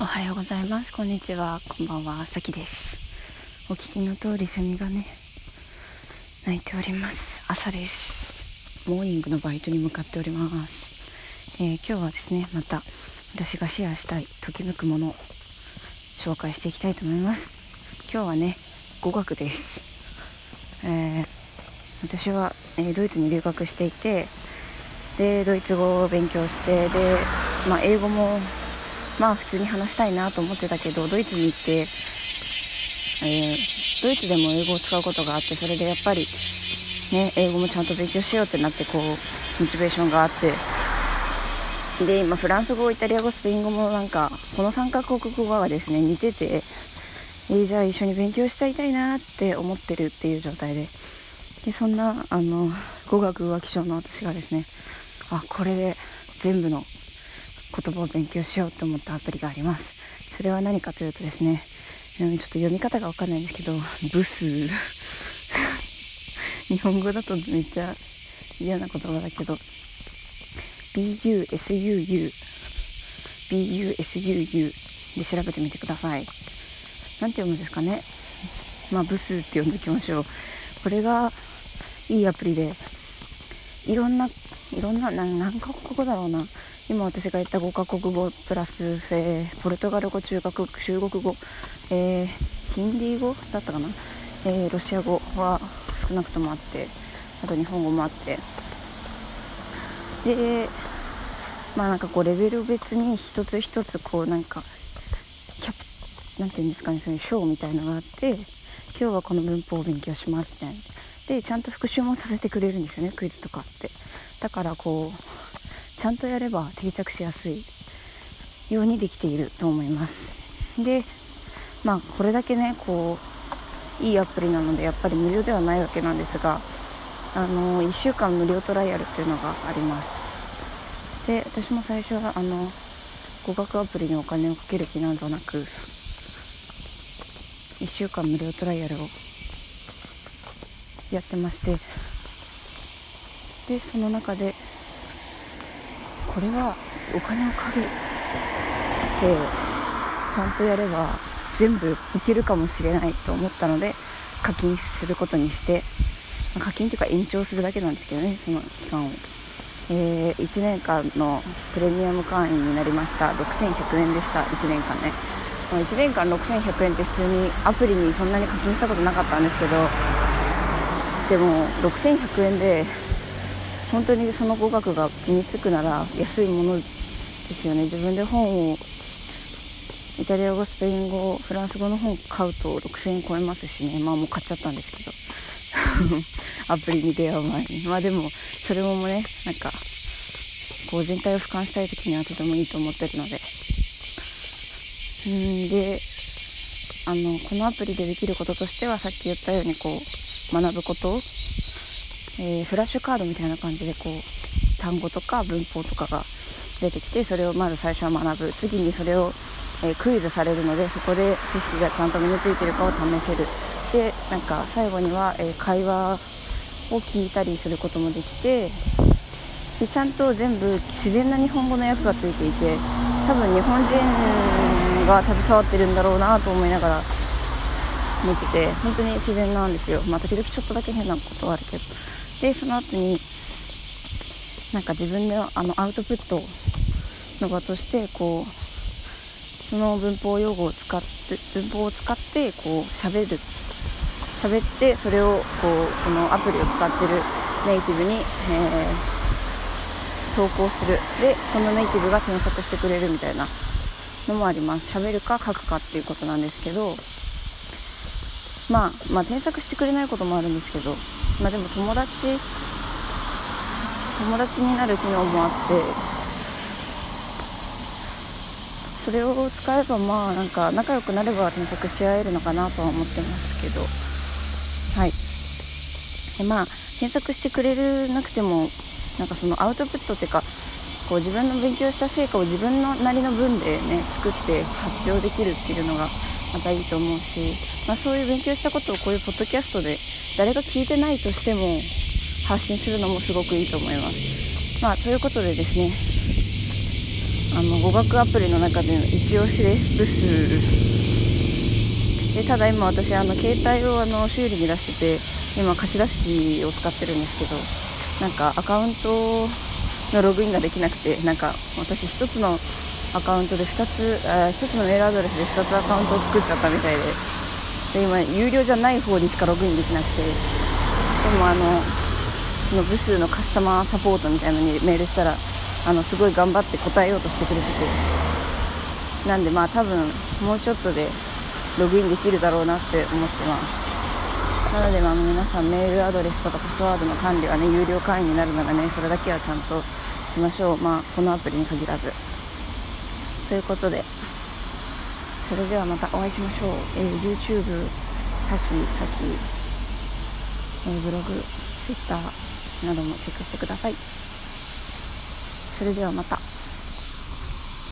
おはようございます。こんにちは。こんばんは。さきです。お聞きの通りセミがね鳴いております。朝です。モーニングのバイトに向かっております、えー、今日はですねまた私がシェアしたいときめくもの紹介していきたいと思います。今日はね語学です、えー、私は、えー、ドイツに留学していてでドイツ語を勉強してで、まあ、英語もまあ普通に話したいなと思ってたけどドイツに行って、えー、ドイツでも英語を使うことがあってそれでやっぱり、ね、英語もちゃんと勉強しようってなってこうモチベーションがあってで今フランス語イタリア語スペイン語もなんかこの3カ国語がですね似てて、えー、じゃあ一緒に勉強しちゃいたいなって思ってるっていう状態で。でそんなあの語学は気象の私がですねあこれで全部の言葉を勉強しようと思ったアプリがあります。それは何かというとですねちょっと読み方がわかんないんですけどブス。日本語だとめっちゃ嫌な言葉だけど。BUSUU BUSUU で調べてみてください。何て読むんですかね。まあブスって呼んでおきましょう。これがいいアプリでいろんないろんな何カ国語だろうな。今私が言った5カ国語プラス、えー、ポルトガル語中学中国語、えー、ヒンディー語だったかな、えー、ロシア語は少なくともあってあと日本語もあって。でまあなんかこうレベル別に一つ一つこうなんかキャプなんていうんですかねそういう章みたいのがあって今日はこの文法を勉強しますみたいな。でちゃんと復習もさせてくれるんですよねクイズとかって。だからこうちゃんとやれば定着しやすいようにできていると思います。でまあこれだけねこういいアプリなのでやっぱり無料ではないわけなんですがあの1週間無料トライアルっていうのがあります。で私も最初はあの語学アプリにお金をかける気なんぞなく1週間無料トライアルをやってましてでその中でこれはお金をかけてちゃんとやれば全部いけるかもしれないと思ったので課金することにして課金というか延長するだけなんですけどねその期間を、えー、1年間のプレミアム会員になりました。6100円でした。1年間ね。1年間6100円って普通にアプリにそんなに課金したことなかったんですけどでも6100円で本当にその語学が身につくなら安いものですよね。自分で本をイタリア語スペイン語フランス語の本買うと6000円超えますしね。まあもう買っちゃったんですけど。アプリに出会う前に。まあでもそれもねなんかこう全体を俯瞰したい時にはとてもいいと思ってるので。うんであのこのアプリでできることとしてはさっき言ったようにこう学ぶことえー、フラッシュカードみたいな感じでこう単語とか文法とかが出てきてそれをまず最初は学ぶ。次にそれを、えー、クイズされるのでそこで知識がちゃんと身についてるかを試せる。でなんか最後には、えー、会話を聞いたりすることもできてでちゃんと全部自然な日本語の訳がついていて多分日本人が携わってるんだろうなと思いながら見てて本当に自然なんですよ。まあ時々ちょっとだけ変なことはあるけど。でその後になんか自分であのアウトプットの場としてこうその文法用語を使って文法を使ってこう喋る。喋ってそれをこうこのアプリを使ってるネイティブに、えー、投稿する。でそのネイティブが添削してくれるみたいなのもあります。喋るか書くかっていうことなんですけどまあまあ添削してくれないこともあるんですけどまあでも友達友達になる機能もあってそれを使えばまあなんか仲良くなれば添削し合えるのかなとは思ってますけど。はい。でまあ添削してくれるなくてもなんかそのアウトプットっていうかこう自分の勉強した成果を自分のなりの分でね作って発表できるっていうのがまたいいと思うし、まあ、そういう勉強したことをこういうポッドキャストで誰が聞いてないとしても発信するのもすごくいいと思います。まあ、ということでですね、あの語学アプリの中での一押しですブスでただ今私あの携帯をあの修理に出してて今貸し出し機を使ってるんですけどなんかアカウントのログインができなくてなんか私1つのアカウントで2つあ1つのメールアドレスで2つアカウントを作っちゃったみたいでで今有料じゃない方にしかログインできなくて。でもあのその部数のカスタマーサポートみたいなのにメールしたらあのすごい頑張って答えようとしてくれてて。なんでまあ多分もうちょっとでログインできるだろうなって思ってます。なのでまあ皆さんメールアドレスとかパスワードの管理はね有料会員になるならねそれだけはちゃんとしましょう。まあこのアプリに限らず。ということでそれではまたお会いしましょう、えー、YouTube さっきさっき、えー、ブログ Twitter などもチェックしてくださいそれではまた。